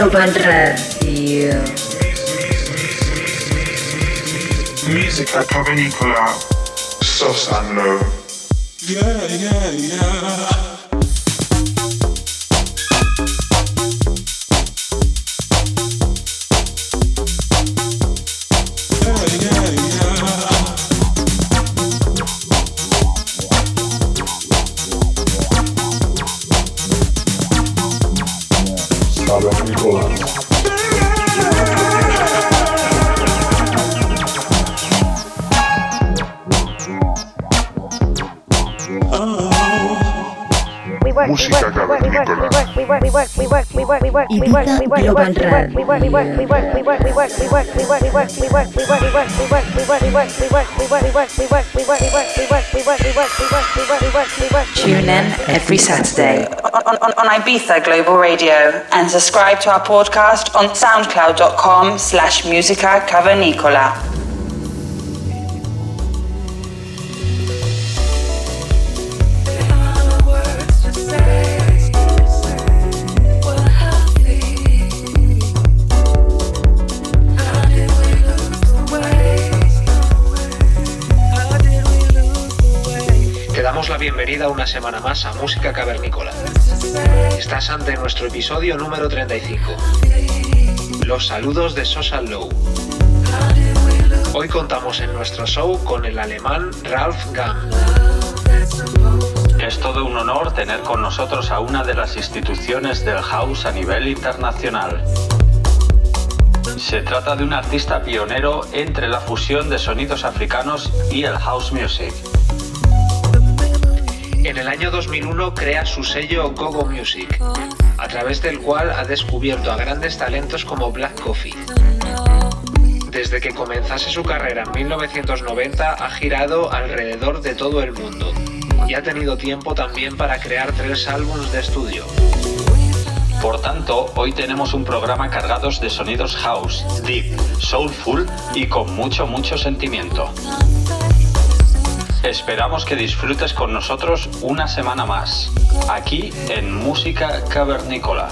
Radio. Music by Papa Nicola, and low. Yeah, yeah, yeah. Ibiza Global Tune in every Saturday on, on, on Ibiza Global Radio and subscribe to our podcast on soundcloud.com slash musica cavernicola. Bienvenida una semana más a Música Cavernícola. Estás ante nuestro episodio número 35. Los saludos de Social Low. Hoy contamos en nuestro show con el alemán Ralph Gamm. Es todo un honor tener con nosotros a una de las instituciones del house a nivel internacional. Se trata de un artista pionero entre la fusión de sonidos africanos y el house music. En el año 2001 crea su sello Gogo Music, a través del cual ha descubierto a grandes talentos como Black Coffee. Desde que comenzase su carrera en 1990 ha girado alrededor de todo el mundo y ha tenido tiempo también para crear tres álbumes de estudio. Por tanto, hoy tenemos un programa cargados de sonidos house, deep, soulful y con mucho, mucho sentimiento. Esperamos que disfrutes con nosotros una semana más, aquí en Música Cavernícola.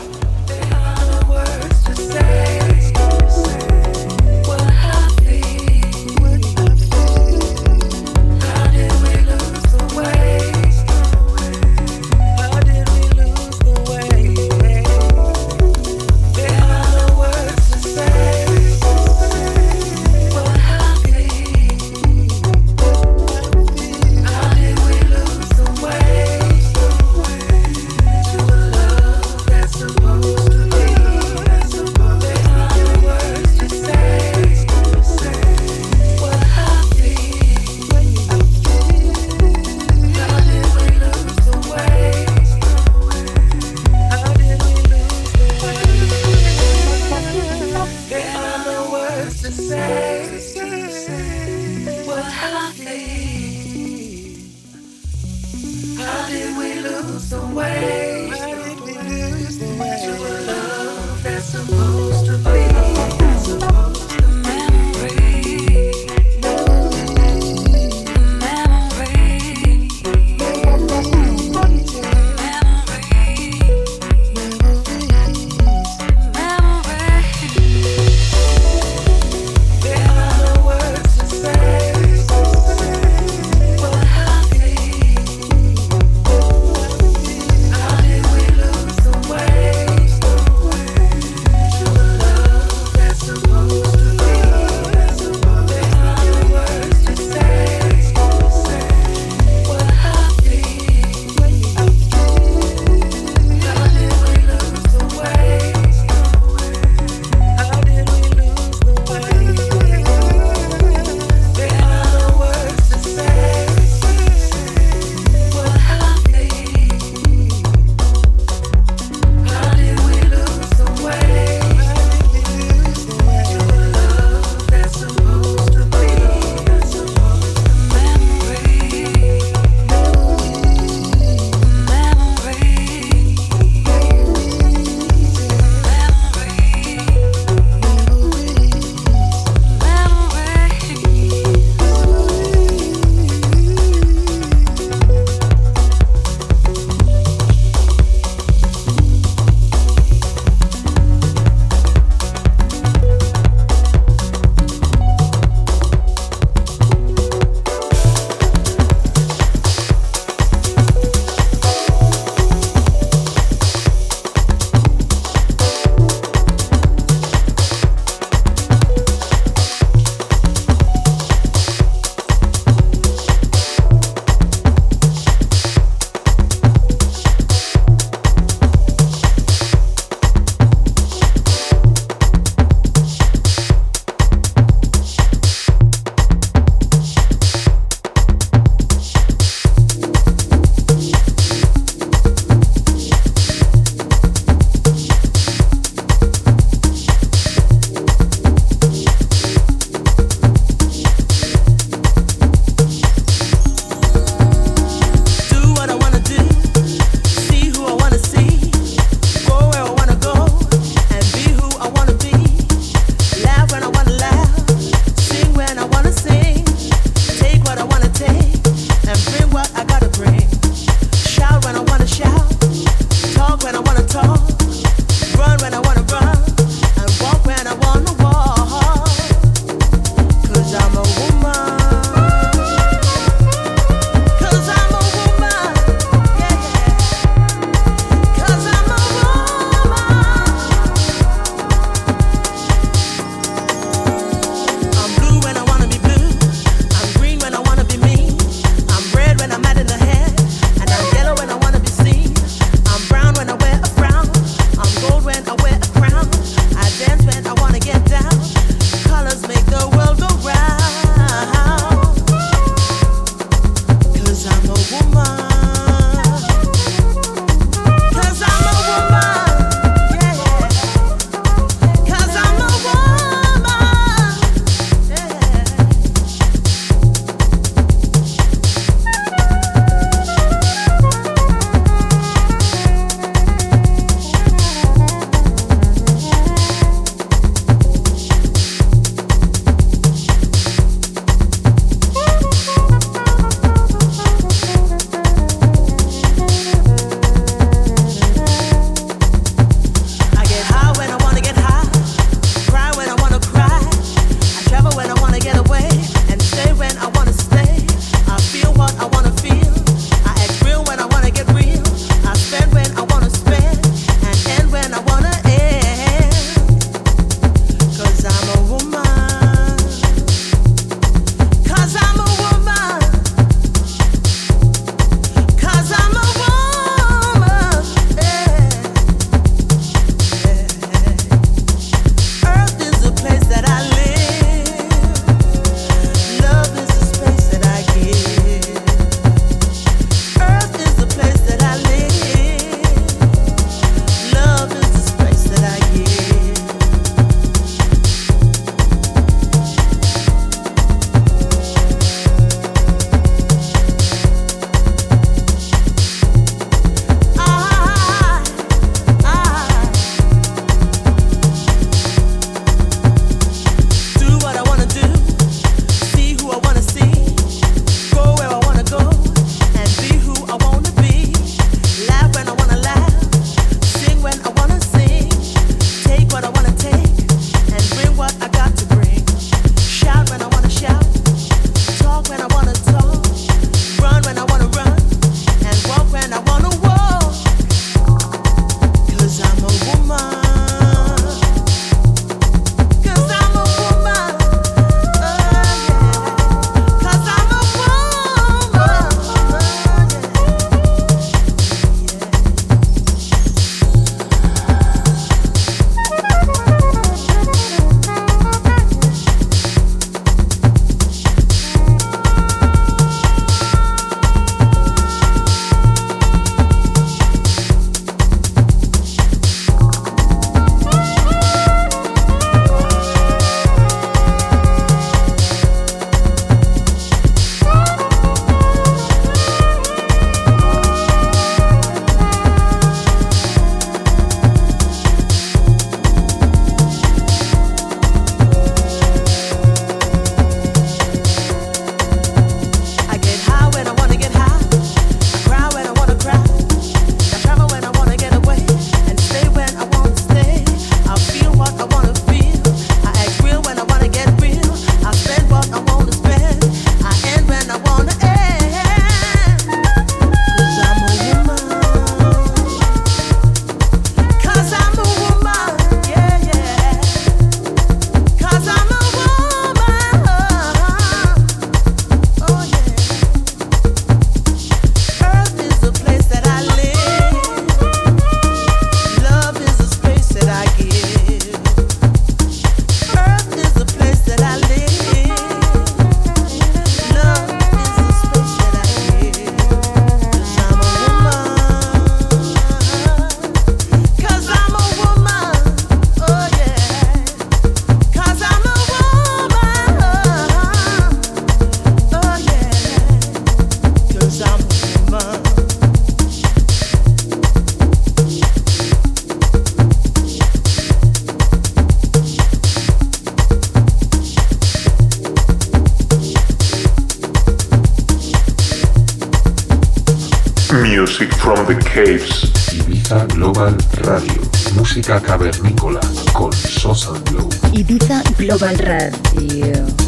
Caves. Ibiza Global Radio. Música cavernícola con Sosa Glow. Ibiza Global Radio.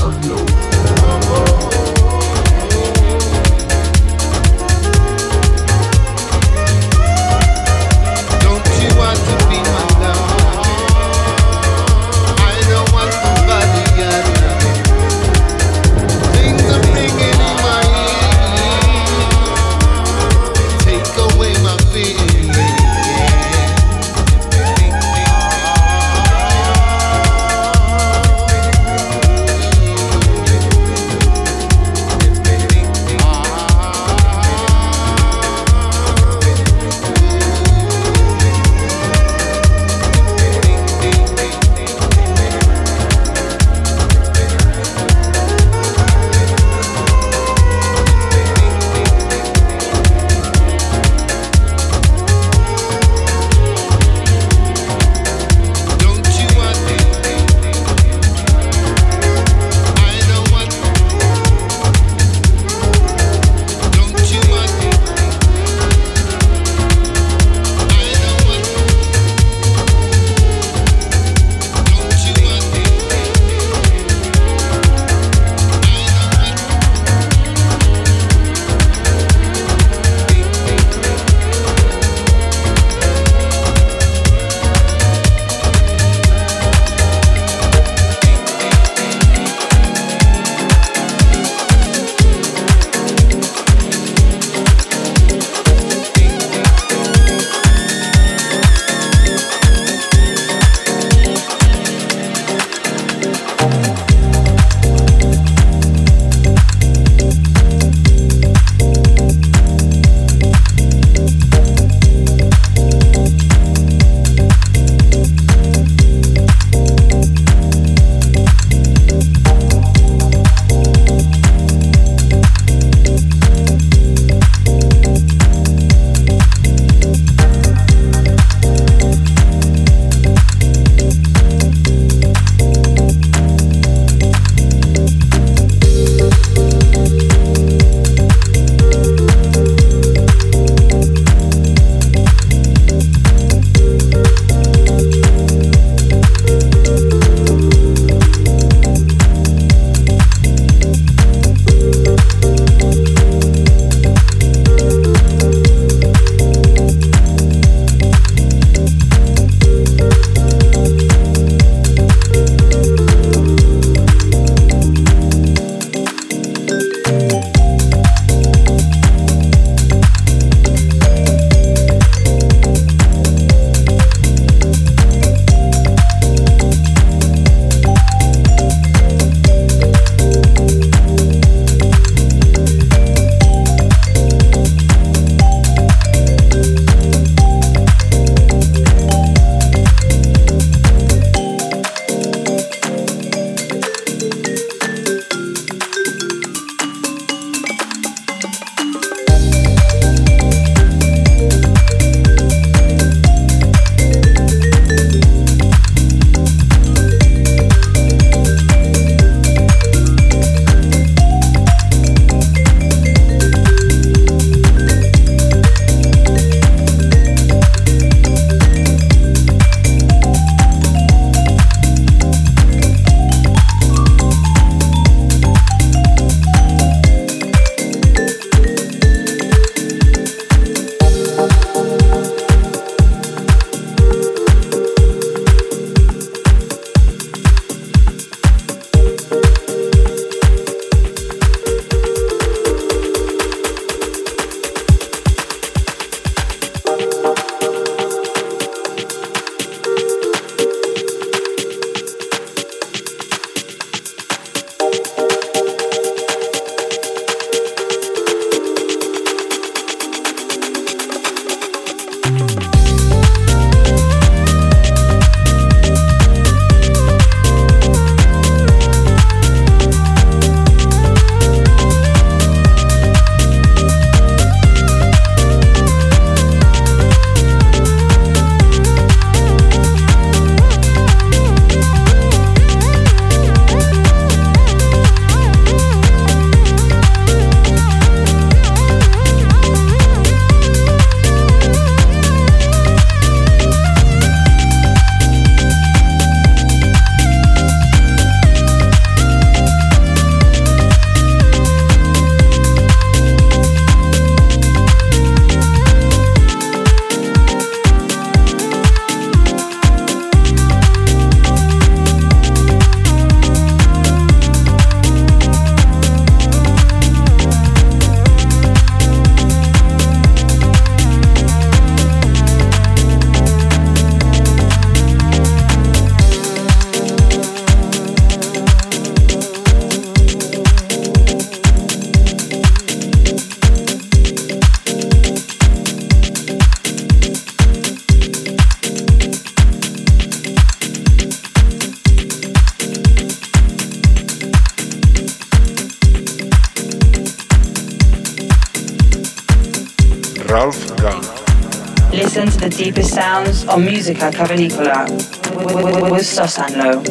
I know. The deepest sounds on Musica Cavernicola with Sosanlo.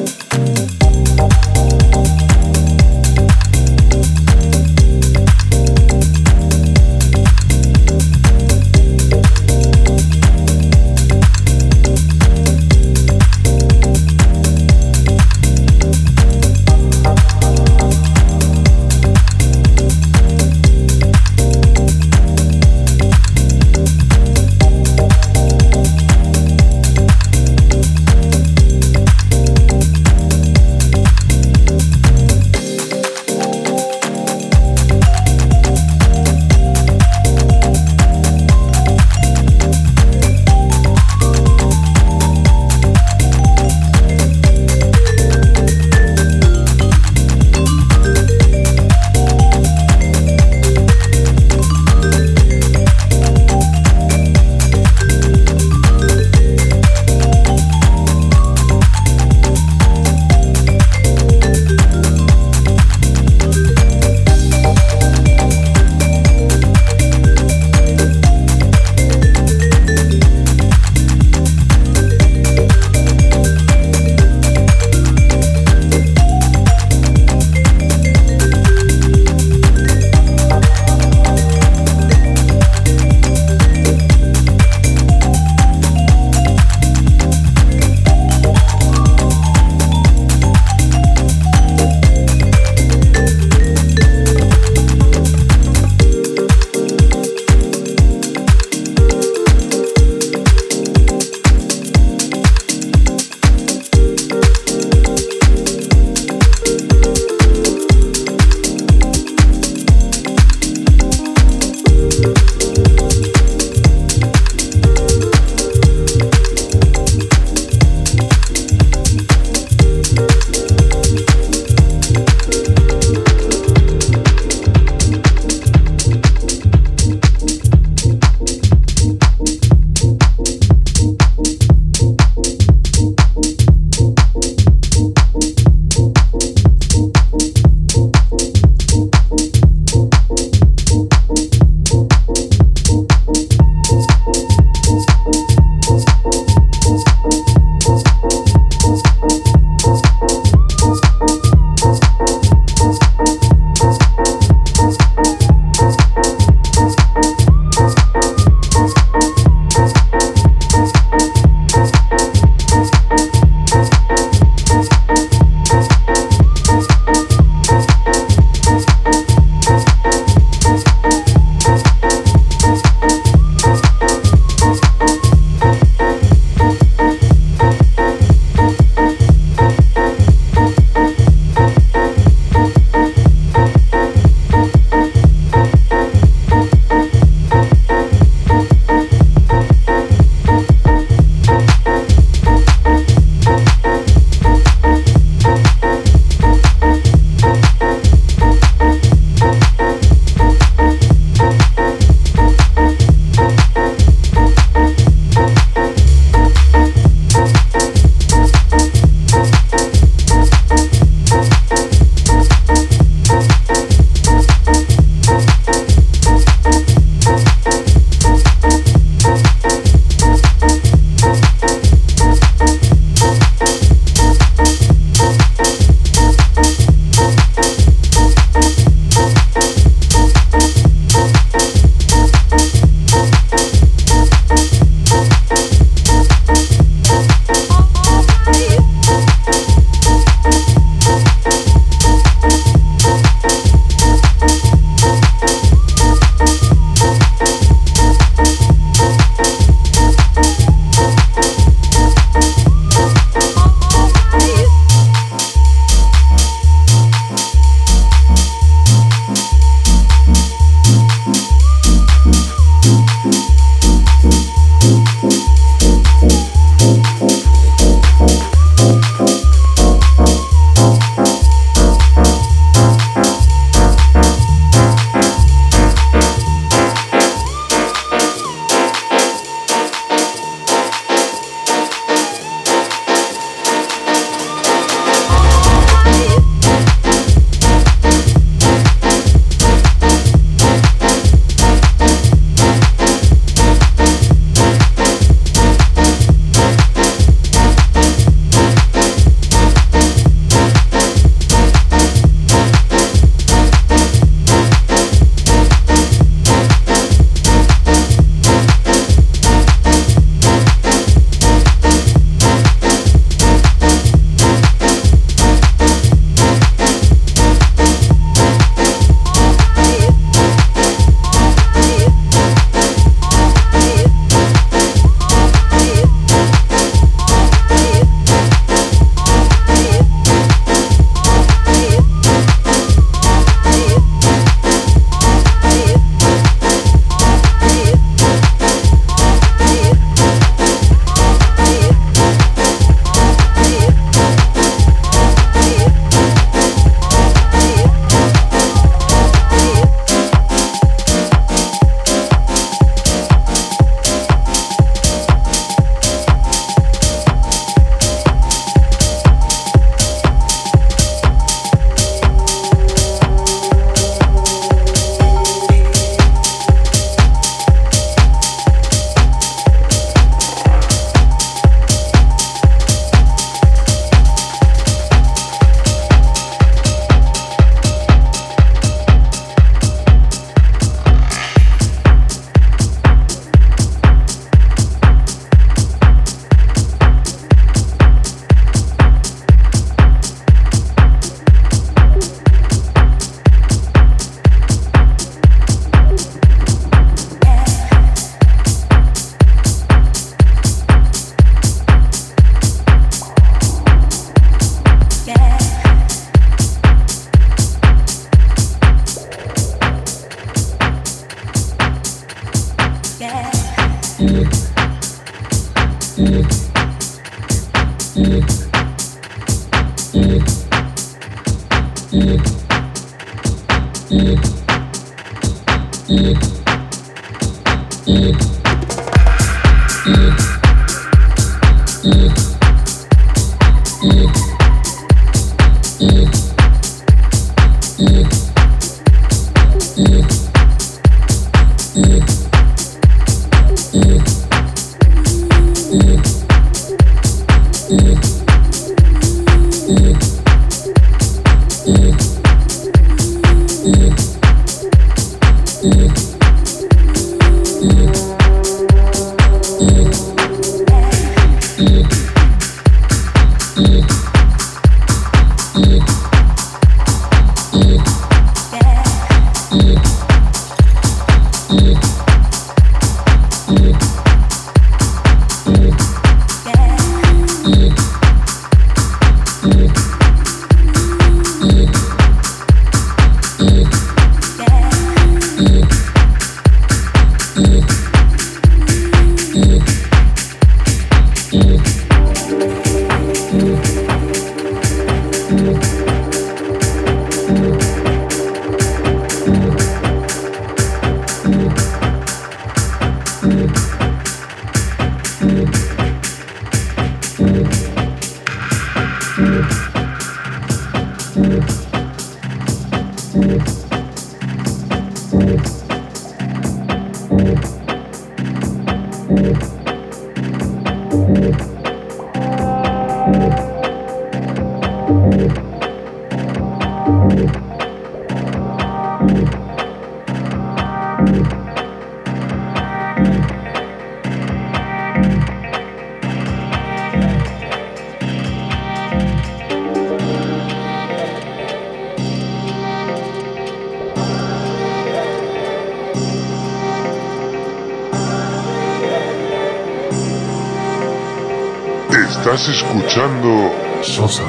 Estás escuchando Sosa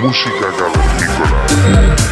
música cavernícola.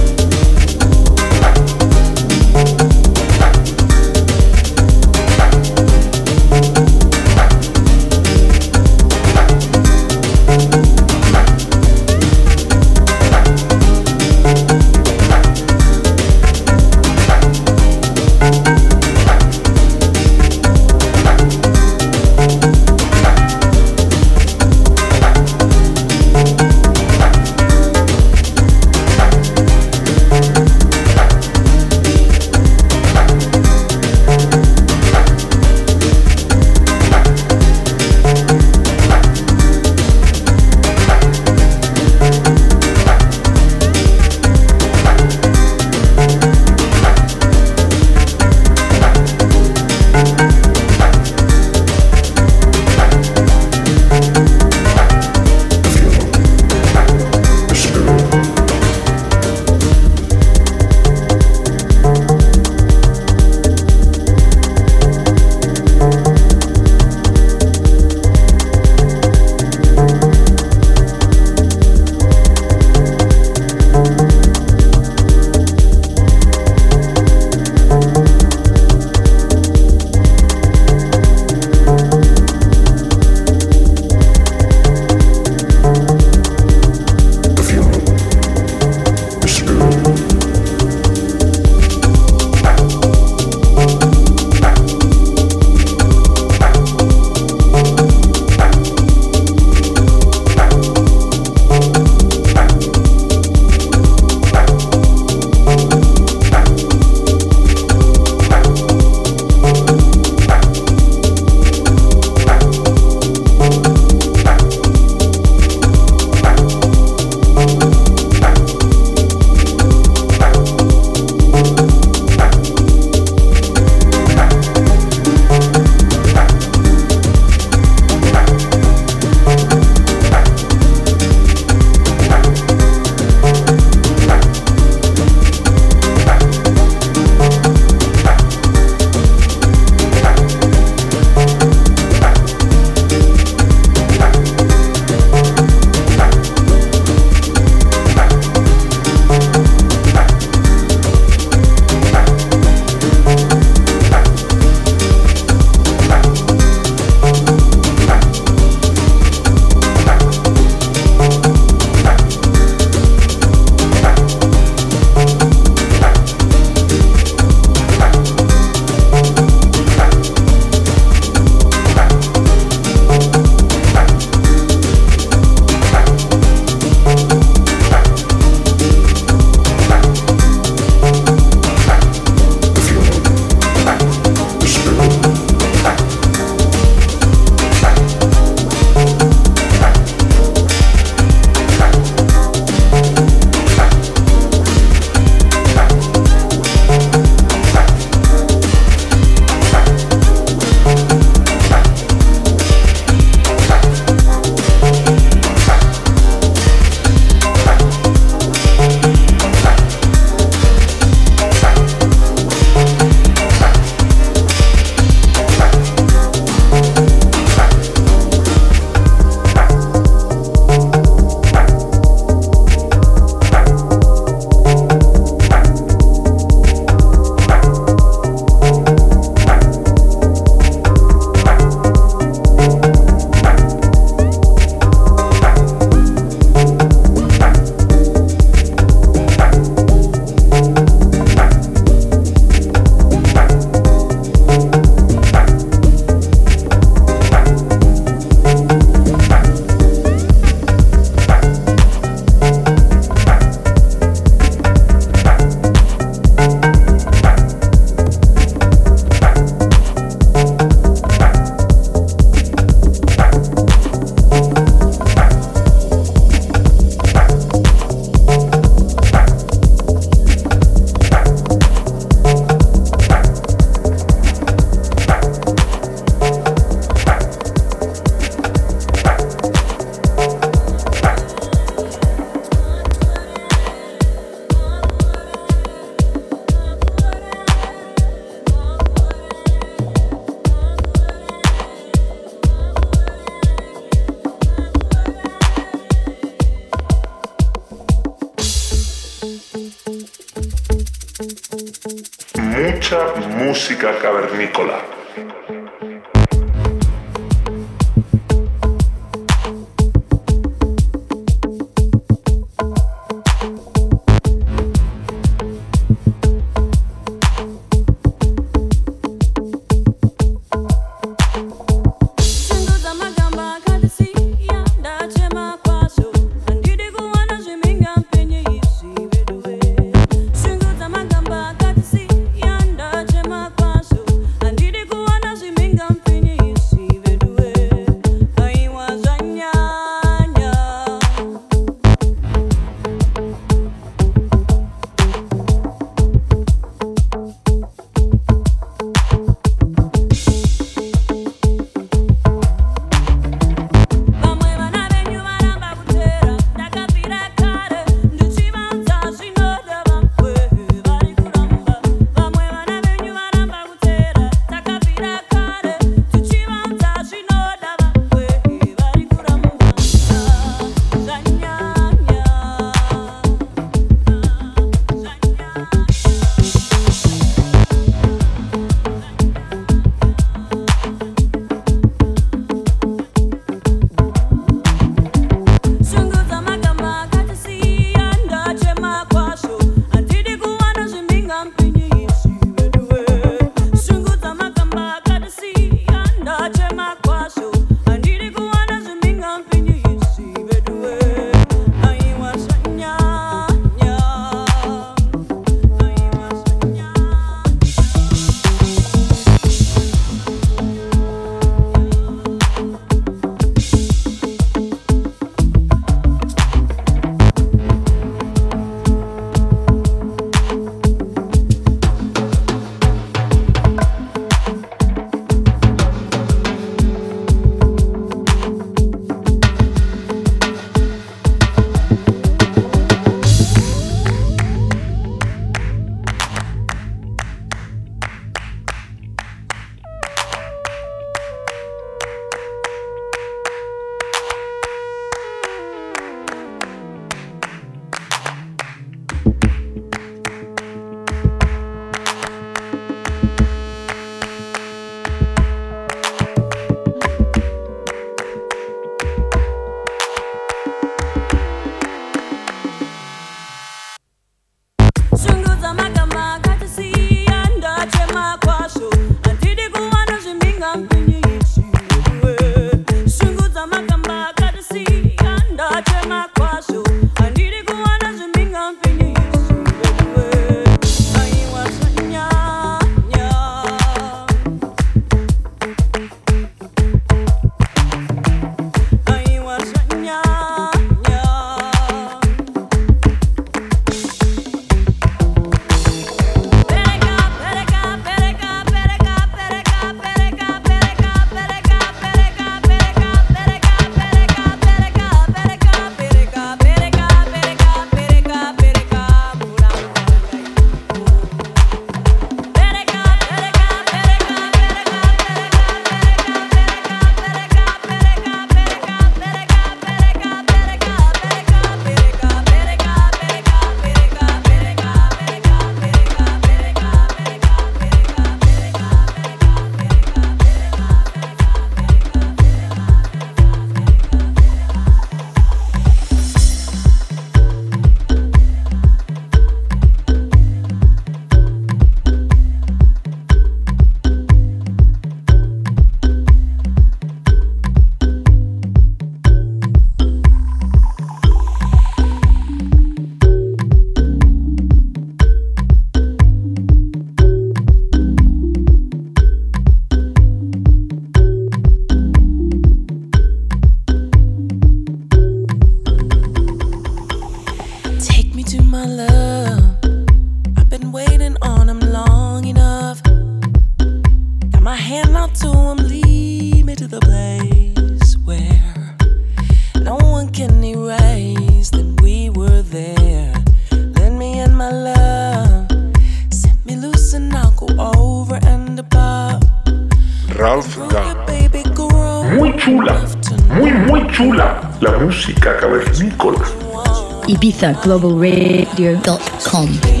GlobalRadio.com.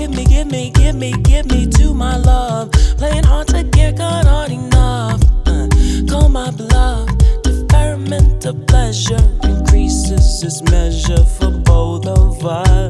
give me, give me, give me, give me to my love. Playing hard to get, got hard enough. Uh, call my bluff. Deferment of pleasure increases its measure for both of us.